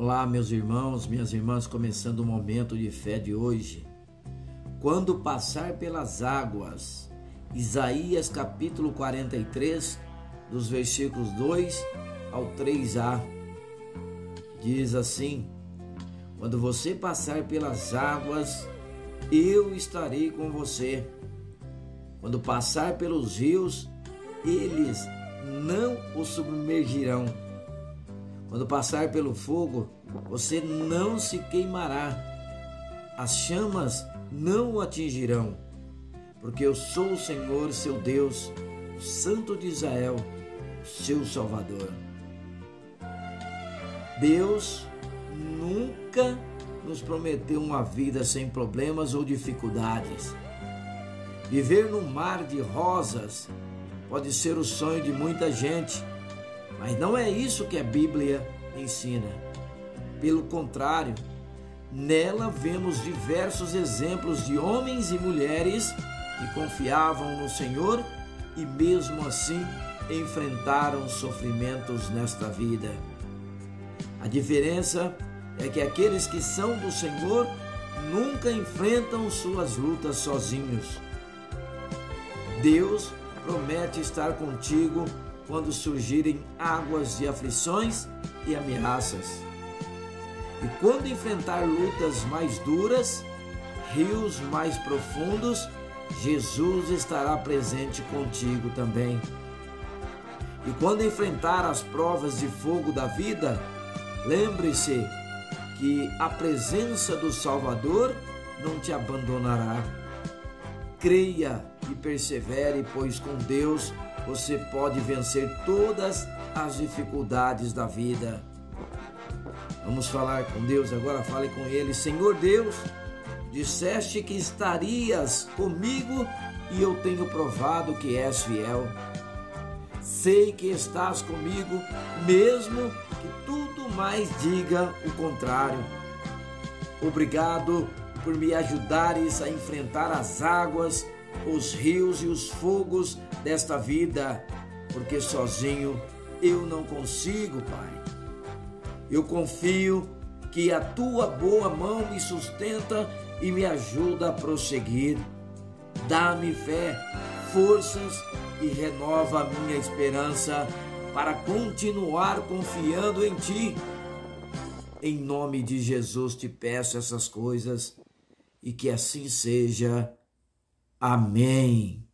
Olá, meus irmãos, minhas irmãs, começando o momento de fé de hoje. Quando passar pelas águas, Isaías capítulo 43, dos versículos 2 ao 3a, diz assim: Quando você passar pelas águas, eu estarei com você. Quando passar pelos rios, eles não o submergirão quando passar pelo fogo, você não se queimará, as chamas não o atingirão, porque eu sou o Senhor, seu Deus, o Santo de Israel, seu Salvador. Deus nunca nos prometeu uma vida sem problemas ou dificuldades. Viver no mar de rosas pode ser o sonho de muita gente mas não é isso que a Bíblia ensina. Pelo contrário, nela vemos diversos exemplos de homens e mulheres que confiavam no Senhor e mesmo assim enfrentaram sofrimentos nesta vida. A diferença é que aqueles que são do Senhor nunca enfrentam suas lutas sozinhos. Deus promete estar contigo quando surgirem águas de aflições e ameaças. E quando enfrentar lutas mais duras, rios mais profundos, Jesus estará presente contigo também. E quando enfrentar as provas de fogo da vida, lembre-se que a presença do Salvador não te abandonará. Creia e persevere, pois com Deus você pode vencer todas as dificuldades da vida. Vamos falar com Deus agora, fale com Ele. Senhor Deus, disseste que estarias comigo e eu tenho provado que és fiel. Sei que estás comigo, mesmo que tudo mais diga o contrário. Obrigado por me ajudares a enfrentar as águas os rios e os fogos desta vida, porque sozinho eu não consigo, Pai. Eu confio que a tua boa mão me sustenta e me ajuda a prosseguir. Dá-me fé, forças e renova a minha esperança para continuar confiando em ti. Em nome de Jesus te peço essas coisas e que assim seja. Amém.